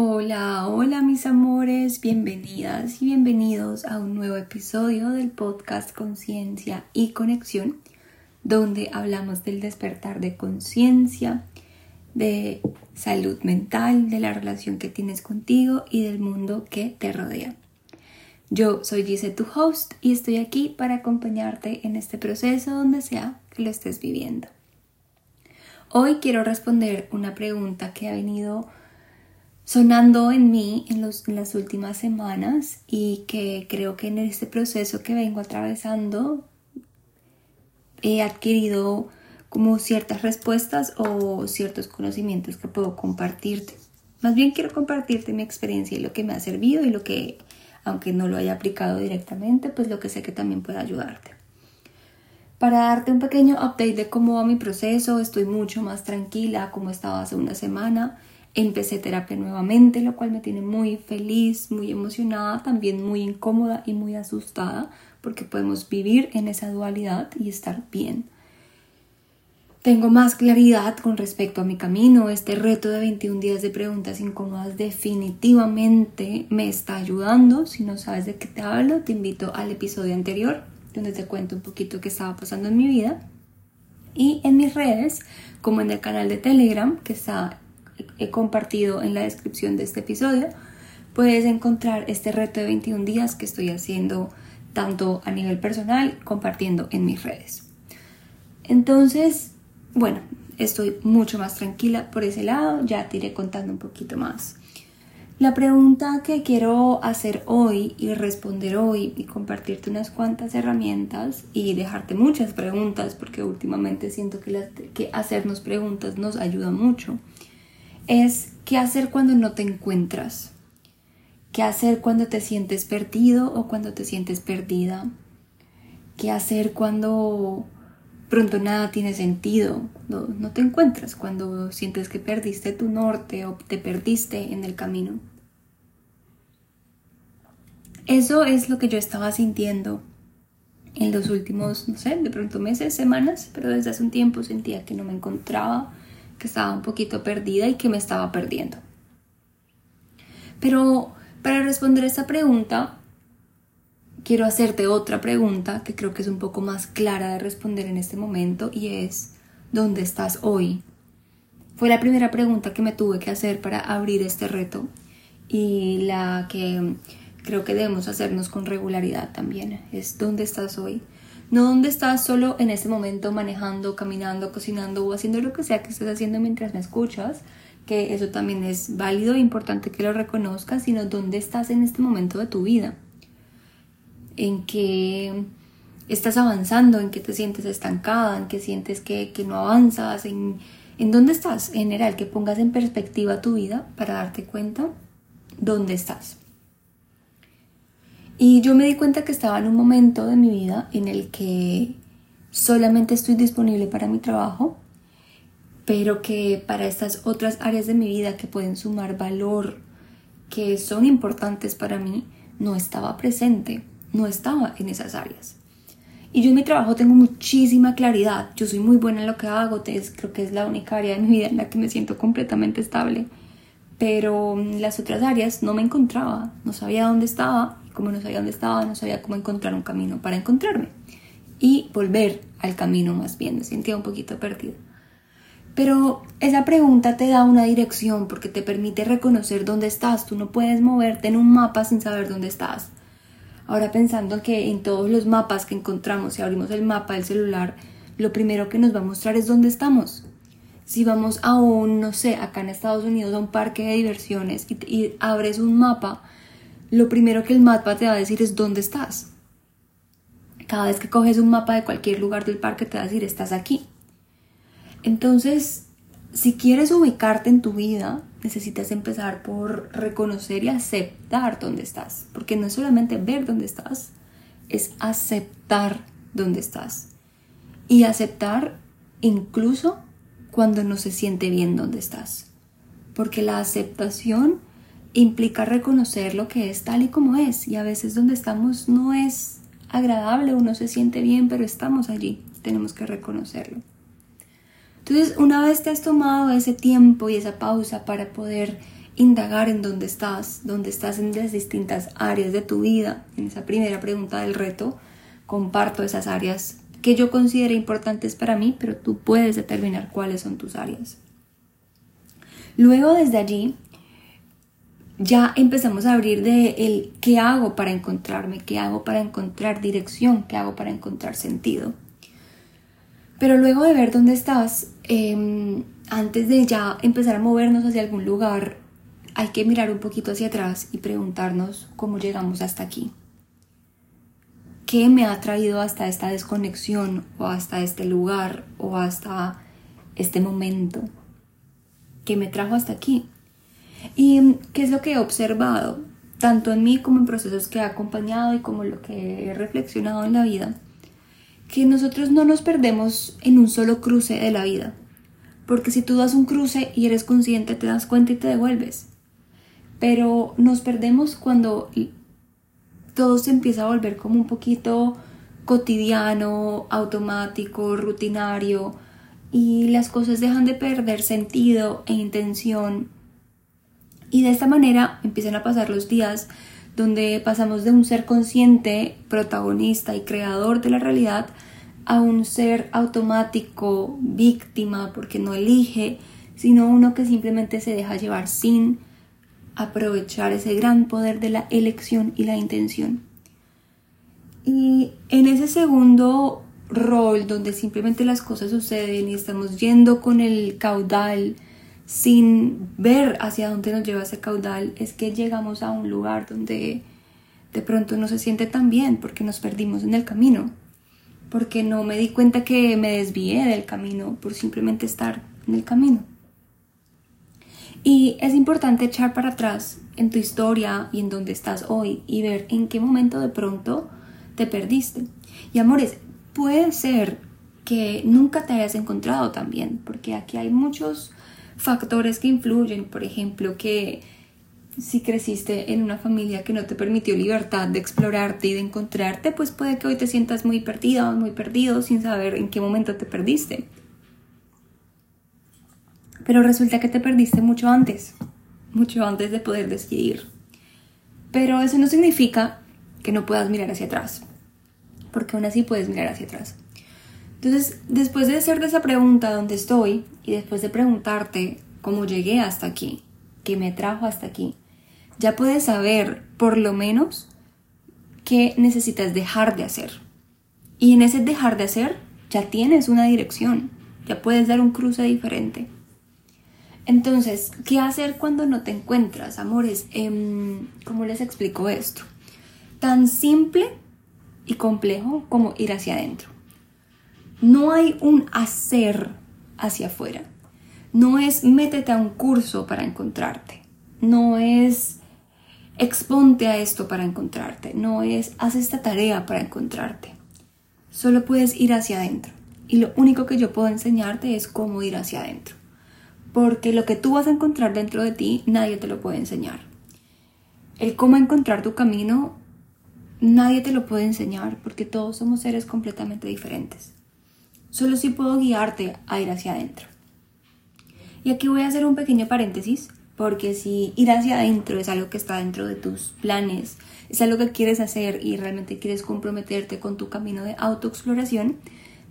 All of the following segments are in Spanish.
Hola, hola mis amores, bienvenidas y bienvenidos a un nuevo episodio del podcast Conciencia y Conexión, donde hablamos del despertar de conciencia, de salud mental, de la relación que tienes contigo y del mundo que te rodea. Yo soy Gise, tu host, y estoy aquí para acompañarte en este proceso donde sea que lo estés viviendo. Hoy quiero responder una pregunta que ha venido sonando en mí en, las últimas semanas y que creo que en este proceso que vengo atravesando he adquirido como ciertas respuestas o ciertos conocimientos que puedo compartirte. Más bien quiero compartirte mi experiencia y lo que me ha servido y lo que, aunque no lo haya aplicado directamente, pues lo que sé que también puede ayudarte. Para darte un pequeño update de cómo va mi proceso, estoy mucho más tranquila como estaba hace una semana. Empecé terapia nuevamente, lo cual me tiene muy feliz, muy emocionada, también muy incómoda y muy asustada, porque podemos vivir en esa dualidad y estar bien. Tengo más claridad con respecto a mi camino. Este reto de 21 días de preguntas incómodas definitivamente me está ayudando. Si no sabes de qué te hablo, te invito al episodio anterior, donde te cuento un poquito qué estaba pasando en mi vida. Y en mis redes, como en el canal de Telegram, que está he compartido en la descripción de este episodio, puedes encontrar este reto de 21 días que estoy haciendo tanto a nivel personal, compartiendo en mis redes. Entonces, bueno, estoy mucho más tranquila por ese lado, ya te iré contando un poquito más. La pregunta que quiero hacer hoy y responder hoy y compartirte unas cuantas herramientas y dejarte muchas preguntas porque últimamente siento que, que hacernos preguntas nos ayuda mucho es qué hacer cuando no te encuentras, qué hacer cuando te sientes perdido o cuando te sientes perdida, qué hacer cuando pronto nada tiene sentido, no, no te encuentras, cuando sientes que perdiste tu norte o te perdiste en el camino. Eso es lo que yo estaba sintiendo en los últimos, no sé, de pronto meses, semanas, pero desde hace un tiempo sentía que no me encontraba, que estaba un poquito perdida y que me estaba perdiendo. Pero para responder esta pregunta, quiero hacerte otra pregunta que creo que es un poco más clara de responder en este momento y es, ¿dónde estás hoy? Fue la primera pregunta que me tuve que hacer para abrir este reto y la que creo que debemos hacernos con regularidad también es, ¿dónde estás hoy? No donde estás solo en ese momento manejando, caminando, cocinando o haciendo lo que sea que estés haciendo mientras me escuchas, que eso también es válido e importante que lo reconozcas, sino dónde estás en este momento de tu vida. En que estás avanzando, en que te sientes estancada, en que sientes que, que no avanzas, en, en dónde estás en general, que pongas en perspectiva tu vida para darte cuenta dónde estás. Y yo me di cuenta que estaba en un momento de mi vida en el que solamente estoy disponible para mi trabajo, pero que para estas otras áreas de mi vida que pueden sumar valor, que son importantes para mí, no estaba presente, no estaba en esas áreas. Y yo en mi trabajo tengo muchísima claridad, yo soy muy buena en lo que hago, creo que es la única área de mi vida en la que me siento completamente estable, pero las otras áreas no me encontraba, no sabía dónde estaba como no sabía dónde estaba, no sabía cómo encontrar un camino para encontrarme y volver al camino más bien, me sentía un poquito perdida. Pero esa pregunta te da una dirección porque te permite reconocer dónde estás. Tú no puedes moverte en un mapa sin saber dónde estás. Ahora pensando que en todos los mapas que encontramos, si abrimos el mapa del celular, lo primero que nos va a mostrar es dónde estamos. Si vamos a un, no sé, acá en Estados Unidos a un parque de diversiones y, y abres un mapa, lo primero que el mapa te va a decir es dónde estás. Cada vez que coges un mapa de cualquier lugar del parque te va a decir estás aquí. Entonces, si quieres ubicarte en tu vida, necesitas empezar por reconocer y aceptar dónde estás. Porque no es solamente ver dónde estás, es aceptar dónde estás. Y aceptar incluso cuando no se siente bien dónde estás. Porque la aceptación implica reconocer lo que es tal y como es y a veces donde estamos no es agradable, uno se siente bien, pero estamos allí, tenemos que reconocerlo. Entonces, una vez te has tomado ese tiempo y esa pausa para poder indagar en dónde estás, dónde estás en las distintas áreas de tu vida, en esa primera pregunta del reto, comparto esas áreas que yo considero importantes para mí, pero tú puedes determinar cuáles son tus áreas. Luego desde allí ya empezamos a abrir de el qué hago para encontrarme, qué hago para encontrar dirección, qué hago para encontrar sentido. Pero luego de ver dónde estás, em, antes de ya empezar a movernos hacia algún lugar, hay que mirar un poquito hacia atrás y preguntarnos cómo llegamos hasta aquí. ¿Qué me ha traído hasta esta desconexión o hasta este lugar o hasta este momento? ¿Qué me trajo hasta aquí? ¿Y qué es lo que he observado, tanto en mí como en procesos que he acompañado y como lo que he reflexionado en la vida? Que nosotros no nos perdemos en un solo cruce de la vida. Porque si tú das un cruce y eres consciente, te das cuenta y te devuelves. Pero nos perdemos cuando todo se empieza a volver como un poquito cotidiano, automático, rutinario y las cosas dejan de perder sentido e intención y de esta manera empiezan a pasar los días donde pasamos de un ser consciente, protagonista y creador de la realidad a un ser automático, víctima, porque no elige, sino uno que simplemente se deja llevar sin aprovechar ese gran poder de la elección y la intención. Y en ese segundo rol donde simplemente las cosas suceden y estamos yendo con el caudal sin ver hacia dónde nos lleva ese caudal, es que llegamos a un lugar donde de pronto no se siente tan bien porque nos perdimos en el camino, porque no me di cuenta que me desvié del camino por simplemente estar en el camino. Y es importante echar para atrás en tu historia y en donde estás hoy y ver en qué momento de pronto te perdiste. Y amores, puede ser que nunca te hayas encontrado también, porque aquí hay muchos factores que influyen, por ejemplo, que si creciste en una familia que no te permitió libertad de explorarte y de encontrarte, pues puede que hoy te sientas muy perdido, muy perdido, sin saber en qué momento te perdiste. Pero resulta que te perdiste mucho antes, mucho antes de poder decidir. Pero eso no significa que no puedas mirar hacia atrás, porque aún así puedes mirar hacia atrás. Entonces, después de hacerte esa pregunta, ¿dónde estoy? Y después de preguntarte cómo llegué hasta aquí, qué me trajo hasta aquí, ya puedes saber, por lo menos, qué necesitas dejar de hacer. Y en ese dejar de hacer, ya tienes una dirección, ya puedes dar un cruce diferente. Entonces, ¿qué hacer cuando no te encuentras, amores? Em, ¿Cómo les explico esto? Tan simple y complejo como ir hacia adentro. No hay un hacer hacia afuera. No es métete a un curso para encontrarte. No es exponte a esto para encontrarte. No es haz esta tarea para encontrarte. Solo puedes ir hacia adentro. Y lo único que yo puedo enseñarte es cómo ir hacia adentro. Porque lo que tú vas a encontrar dentro de ti, nadie te lo puede enseñar. El cómo encontrar tu camino, nadie te lo puede enseñar porque todos somos seres completamente diferentes. Solo si puedo guiarte a ir hacia adentro. Y aquí voy a hacer un pequeño paréntesis, porque si ir hacia adentro es algo que está dentro de tus planes, es algo que quieres hacer y realmente quieres comprometerte con tu camino de autoexploración,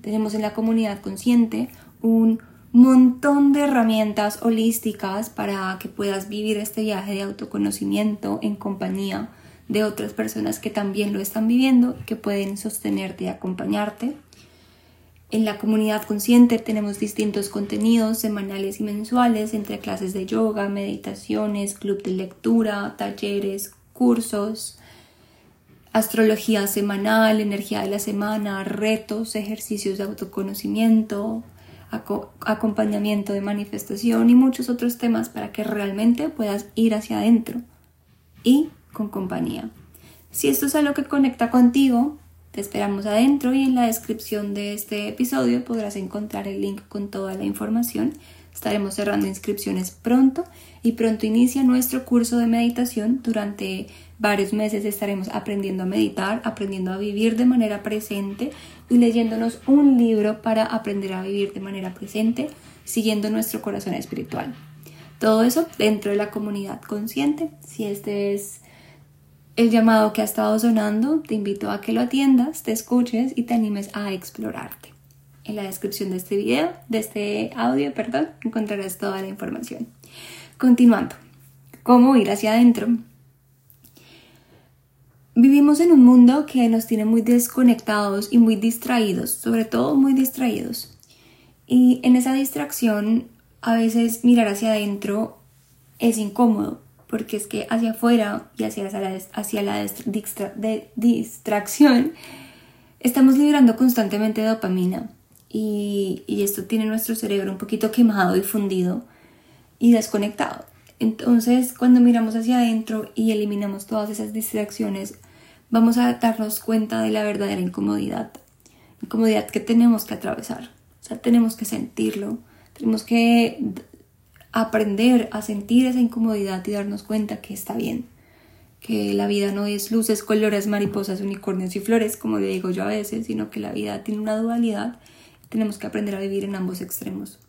tenemos en la comunidad consciente un montón de herramientas holísticas para que puedas vivir este viaje de autoconocimiento en compañía de otras personas que también lo están viviendo, que pueden sostenerte y acompañarte. En la comunidad consciente tenemos distintos contenidos semanales y mensuales entre clases de yoga, meditaciones, club de lectura, talleres, cursos, astrología semanal, energía de la semana, retos, ejercicios de autoconocimiento, acompañamiento de manifestación y muchos otros temas para que realmente puedas ir hacia adentro y con compañía. Si esto es algo que conecta contigo, te esperamos adentro y en la descripción de este episodio podrás encontrar el link con toda la información Estaremos cerrando inscripciones pronto y pronto inicia nuestro curso de meditación. Durante varios meses estaremos aprendiendo a meditar, aprendiendo a vivir de manera presente y leyéndonos un libro para aprender a vivir de manera presente, siguiendo nuestro corazón espiritual. Todo eso dentro de la comunidad consciente. Si este es el llamado que ha estado sonando, te invito a que lo atiendas, te escuches y te animes a explorarte. En la descripción de este video, de este audio, perdón, encontrarás toda la información. Continuando, ¿cómo ir hacia adentro? Vivimos en un mundo que nos tiene muy desconectados y muy distraídos, sobre todo muy distraídos. Y en esa distracción, a veces mirar hacia adentro es incómodo porque es que hacia afuera y hacia la, hacia la distracción estamos liberando constantemente dopamina y, y esto tiene nuestro cerebro un poquito quemado y fundido y desconectado. Entonces, cuando miramos hacia adentro y eliminamos todas esas distracciones, vamos a darnos cuenta de la verdadera incomodidad, incomodidad que tenemos que atravesar. O sea, tenemos que sentirlo, tenemos que aprender a sentir esa incomodidad y darnos cuenta que está bien, que la vida no es luces, colores, mariposas, unicornios y flores, como le digo yo a veces, sino que la vida tiene una dualidad tenemos que aprender a vivir en ambos extremos.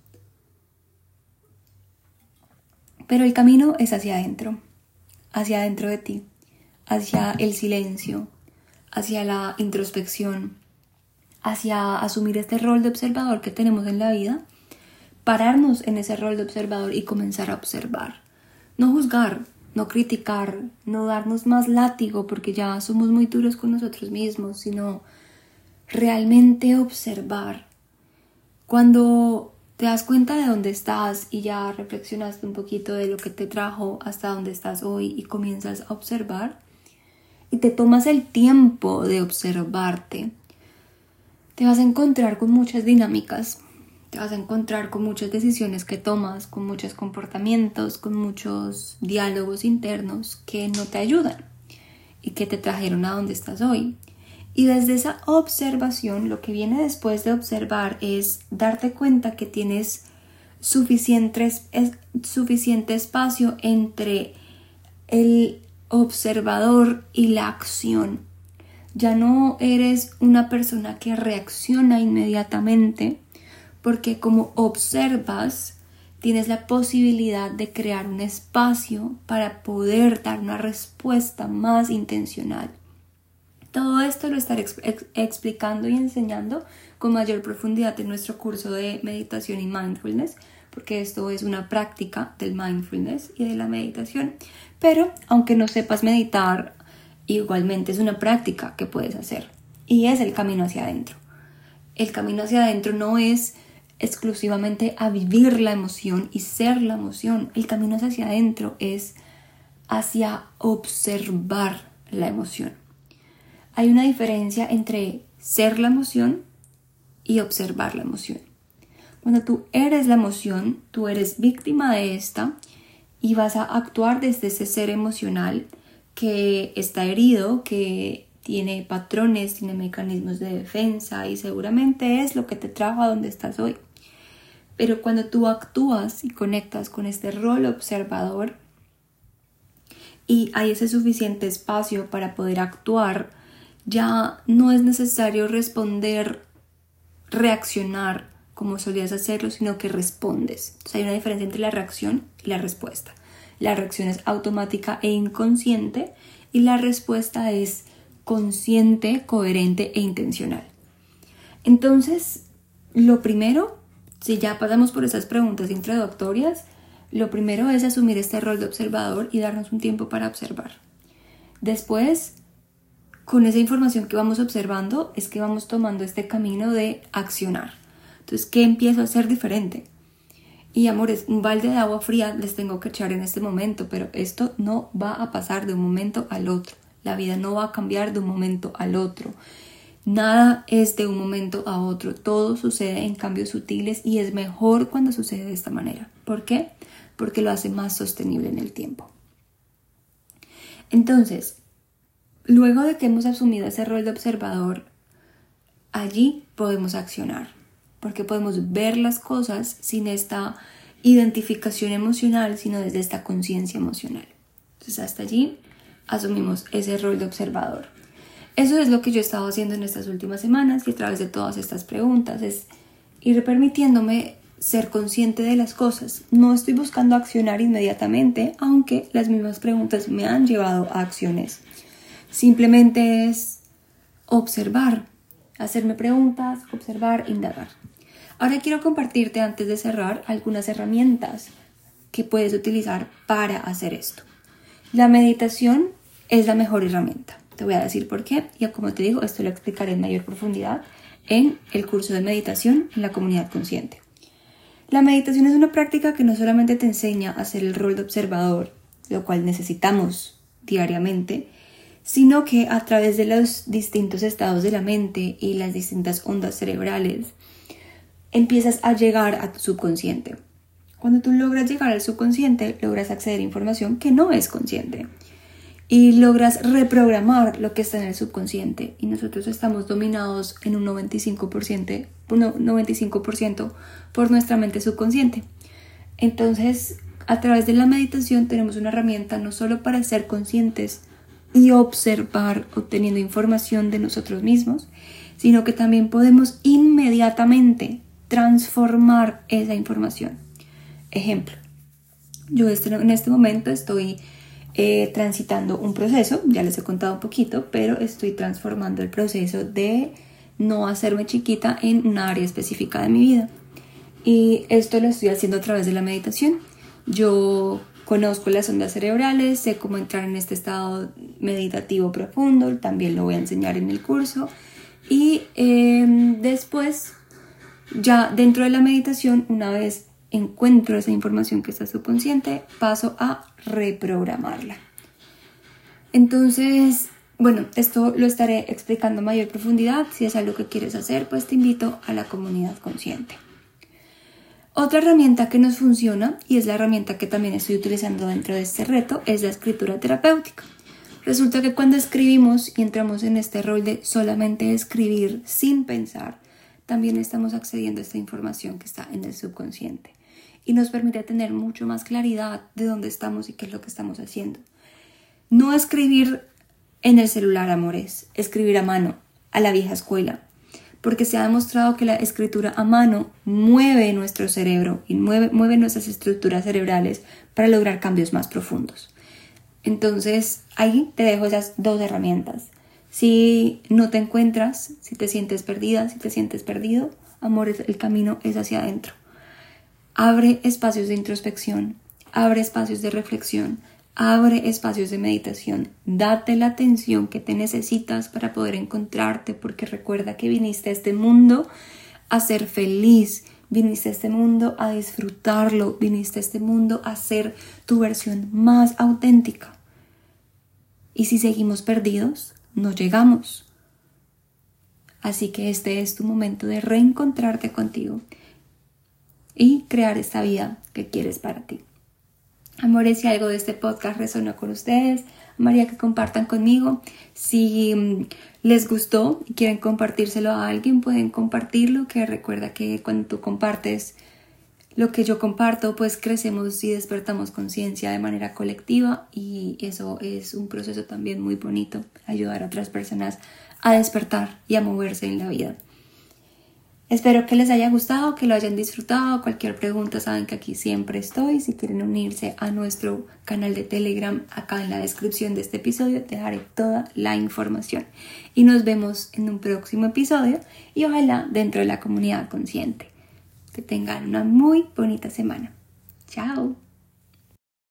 Pero el camino es hacia adentro, hacia adentro de ti, hacia el silencio, hacia la introspección, hacia asumir este rol de observador que tenemos en la vida pararnos en ese rol de observador y comenzar a observar. No juzgar, no criticar, no darnos más látigo porque ya somos muy duros con nosotros mismos, sino realmente observar. Cuando te das cuenta de dónde estás y ya reflexionaste un poquito de lo que te trajo hasta dónde estás hoy y comienzas a observar y te tomas el tiempo de observarte, te vas a encontrar con muchas dinámicas te vas a encontrar con muchas decisiones que tomas, con muchos comportamientos, con muchos diálogos internos que no te ayudan y que te trajeron a donde estás hoy. Y desde esa observación, lo que viene después de observar es darte cuenta que tienes suficiente, suficiente espacio entre el observador y la acción. Ya no eres una persona que reacciona inmediatamente, porque como observas, tienes la posibilidad de crear un espacio para poder dar una respuesta más intencional. Todo esto lo estaré explicando y enseñando con mayor profundidad en nuestro curso de meditación y mindfulness, porque esto es una práctica del mindfulness y de la meditación. Pero aunque no sepas meditar, igualmente es una práctica que puedes hacer y es el camino hacia adentro. El camino hacia adentro no es exclusivamente a vivir la emoción y ser la emoción. El camino hacia adentro es hacia observar la emoción. Hay una diferencia entre ser la emoción y observar la emoción. Cuando tú eres la emoción, tú eres víctima de esta y vas a actuar desde ese ser emocional que está herido, que tiene patrones, tiene mecanismos de defensa y seguramente es lo que te trajo a donde estás hoy. Pero cuando tú actúas y conectas con este rol observador y hay ese suficiente espacio para poder actuar, ya no es necesario responder, reaccionar como solías hacerlo, sino que respondes. Entonces hay una diferencia entre la reacción y la respuesta. La reacción es automática e inconsciente y la respuesta es consciente, coherente e intencional. Entonces, lo primero si ya pasamos por esas preguntas introductorias, lo primero es asumir este rol de observador y darnos un tiempo para observar. Después, con esa información que vamos observando, es que vamos tomando este camino de accionar. Entonces, ¿qué empiezo a hacer diferente? Y amores, un balde de agua fría les tengo que echar en este momento, pero esto no va a pasar de un momento al otro. La vida no va a cambiar de un momento al otro. Nada es de un momento a otro, todo sucede en cambios sutiles y es mejor cuando sucede de esta manera. ¿Por qué? Porque lo hace más sostenible en el tiempo. Entonces, luego de que hemos asumido ese rol de observador, allí podemos accionar, porque podemos ver las cosas sin esta identificación emocional, sino desde esta conciencia emocional. Entonces hasta allí asumimos ese rol de observador. Eso es lo que yo he estado haciendo en estas últimas semanas y a través de todas estas preguntas, es ir permitiéndome ser consciente de las cosas. No estoy buscando accionar inmediatamente, aunque las mismas preguntas me han llevado a acciones. Simplemente es observar, hacerme preguntas, observar, indagar. Ahora quiero compartirte antes de cerrar algunas herramientas que puedes utilizar para hacer esto. La meditación es la mejor herramienta. Te voy a decir por qué y como te digo, esto lo explicaré en mayor profundidad en el curso de meditación en la comunidad consciente. La meditación es una práctica que no solamente te enseña a hacer el rol de observador, lo cual necesitamos diariamente, sino que a través de los distintos estados de la mente y las distintas ondas cerebrales, empiezas a llegar a tu subconsciente. Cuando tú logras llegar al subconsciente, logras acceder a información que no es consciente y logras reprogramar lo que está en el subconsciente. Y nosotros estamos dominados en un 95%, 95 por nuestra mente subconsciente. Entonces, a través de la meditación tenemos una herramienta no solo para ser conscientes y observar obteniendo información de nosotros mismos, sino que también podemos inmediatamente transformar esa información. Ejemplo, yo en este momento estoy eh, transitando un proceso, ya les he contado un poquito, pero estoy transformando el proceso de no hacerme chiquita en una área específica de mi vida. Y esto lo estoy haciendo a través de la meditación. Yo Conozco las ondas cerebrales, sé cómo entrar en este estado meditativo profundo, también lo voy a enseñar en el curso. Y em, después, ya dentro de la meditación, una vez encuentro esa información que está subconsciente, paso a reprogramarla. Entonces, bueno, esto lo estaré explicando a mayor profundidad. Si es algo que quieres hacer, pues te invito a la comunidad consciente. Otra herramienta que nos funciona, y es la herramienta que también estoy utilizando dentro de este reto, es la escritura terapéutica. Resulta que cuando escribimos y entramos en este rol de solamente escribir sin pensar, también estamos accediendo a esta información que está en el subconsciente y nos permite tener mucho más claridad de dónde estamos y qué es lo que estamos haciendo. No escribir en el celular, amores, escribir a mano, a la vieja escuela, porque se ha demostrado que la escritura a mano mueve nuestro cerebro y mueve, mueve nuestras estructuras cerebrales para lograr cambios más profundos. Entonces, ahí te dejo esas dos herramientas. Si no te encuentras, si te sientes perdida, si te sientes perdido, amor, el camino es hacia adentro. Abre espacios de introspección, abre espacios de reflexión, Abre espacios de meditación, date la atención que te necesitas para poder encontrarte, porque recuerda que viniste a este mundo a ser feliz, viniste a este mundo a disfrutarlo, viniste a este mundo a ser tu versión más auténtica. Y si seguimos perdidos, no llegamos. Así que este es tu momento de reencontrarte contigo y crear esta vida que quieres para ti. Amores, si algo de este podcast resonó con ustedes, María que compartan conmigo. Si mm, les gustó y quieren compartírselo a alguien, pueden compartirlo, que recuerda que cuando tú compartes lo que yo comparto, pues crecemos y despertamos conciencia de manera colectiva y eso es un proceso también muy bonito, ayudar a otras personas a despertar y a moverse en la vida. Espero que les haya gustado, que lo hayan disfrutado. Cualquier pregunta saben que aquí siempre estoy. Si quieren unirse a nuestro canal de Telegram, acá en la descripción de este episodio te daré toda la información. Y nos vemos en un próximo episodio y ojalá dentro de la comunidad consciente. Que tengan una muy bonita semana. Chao.